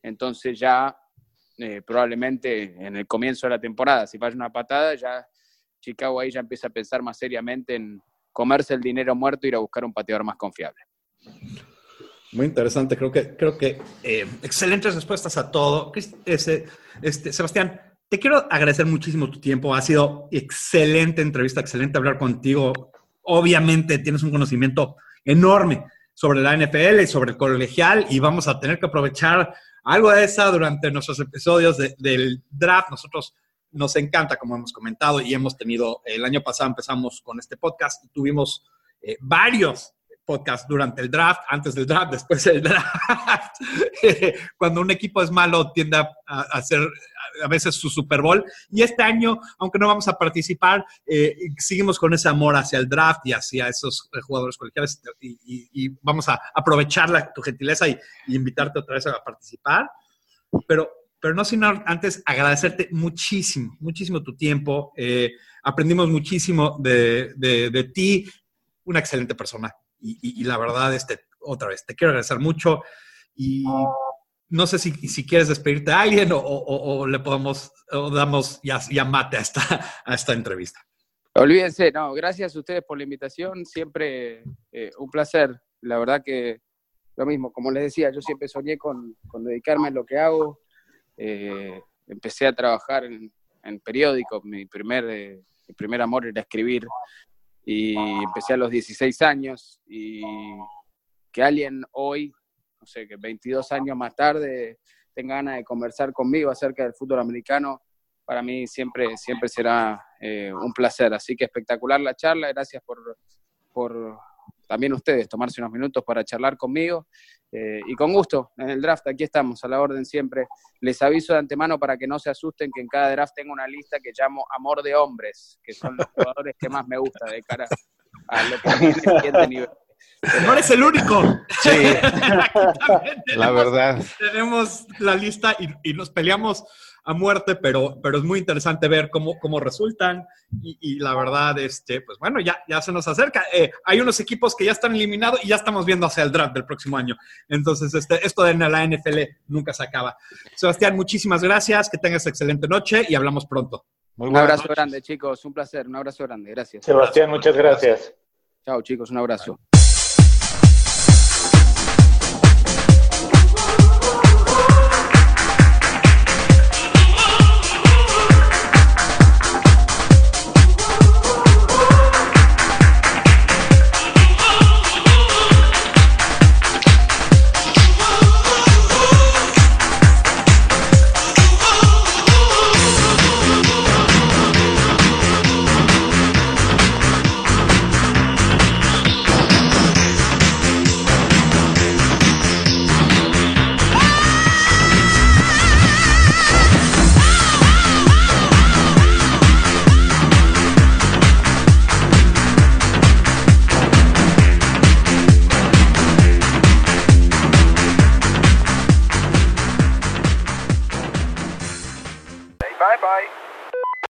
entonces ya eh, probablemente en el comienzo de la temporada, si falla una patada, ya Chicago ahí ya empieza a pensar más seriamente en comerse el dinero muerto y ir a buscar un pateador más confiable. Muy interesante, creo que, creo que eh, excelentes respuestas a todo. Este, este, Sebastián, te quiero agradecer muchísimo tu tiempo. Ha sido excelente entrevista, excelente hablar contigo. Obviamente tienes un conocimiento enorme sobre la NFL y sobre el colegial y vamos a tener que aprovechar algo de esa durante nuestros episodios del draft. Nosotros nos encanta, como hemos comentado, y hemos tenido, el año pasado empezamos con este podcast y tuvimos eh, varios podcast durante el draft, antes del draft, después del draft. Cuando un equipo es malo, tiende a, hacer a veces su Super Bowl. Y este año, aunque no vamos a participar, eh, seguimos con ese amor hacia el draft y hacia esos eh, jugadores colegiales y, vamos a aprovechar tu gentileza y, invitarte otra vez a participar. Pero, pero no sin antes agradecerte muchísimo, muchísimo tu tiempo. Eh, aprendimos muchísimo de, de, ti, una excelente persona. Y, la verdad, este, otra vez, te quiero agradecer mucho. Y no sé si, si quieres despedirte a alguien o, le podemos, o damos ya, ya mate a esta, a esta entrevista. Olvídense, no, gracias a ustedes por la invitación, siempre eh, un placer. La verdad que lo mismo, como les decía, yo siempre soñé con, con dedicarme a lo que hago. Eh, empecé a trabajar en, en periódico, mi primer, eh, mi primer amor era escribir y empecé a los 16 años y que alguien hoy no sé, que 22 años más tarde tenga ganas de conversar conmigo acerca del fútbol americano, para mí siempre, siempre será eh, un placer. Así que espectacular la charla, gracias por, por también ustedes tomarse unos minutos para charlar conmigo. Eh, y con gusto, en el draft aquí estamos, a la orden siempre. Les aviso de antemano para que no se asusten que en cada draft tengo una lista que llamo Amor de Hombres, que son los jugadores que más me gusta de cara a lo que viene el siguiente nivel. No eres el único. Sí. la verdad. Tenemos la lista y, nos peleamos a muerte, pero, pero es muy interesante ver cómo, cómo resultan. Y, la verdad, este, pues bueno, ya, ya se nos acerca. Eh, hay unos equipos que ya están eliminados y ya estamos viendo hacia el draft del próximo año. Entonces, este, esto de la NFL nunca se acaba. Sebastián, muchísimas gracias. Que tengas excelente noche y hablamos pronto. un abrazo grande, chicos. Un placer. Un abrazo grande. Gracias. Sebastián, muchas gracias. Chao, chicos. Un abrazo.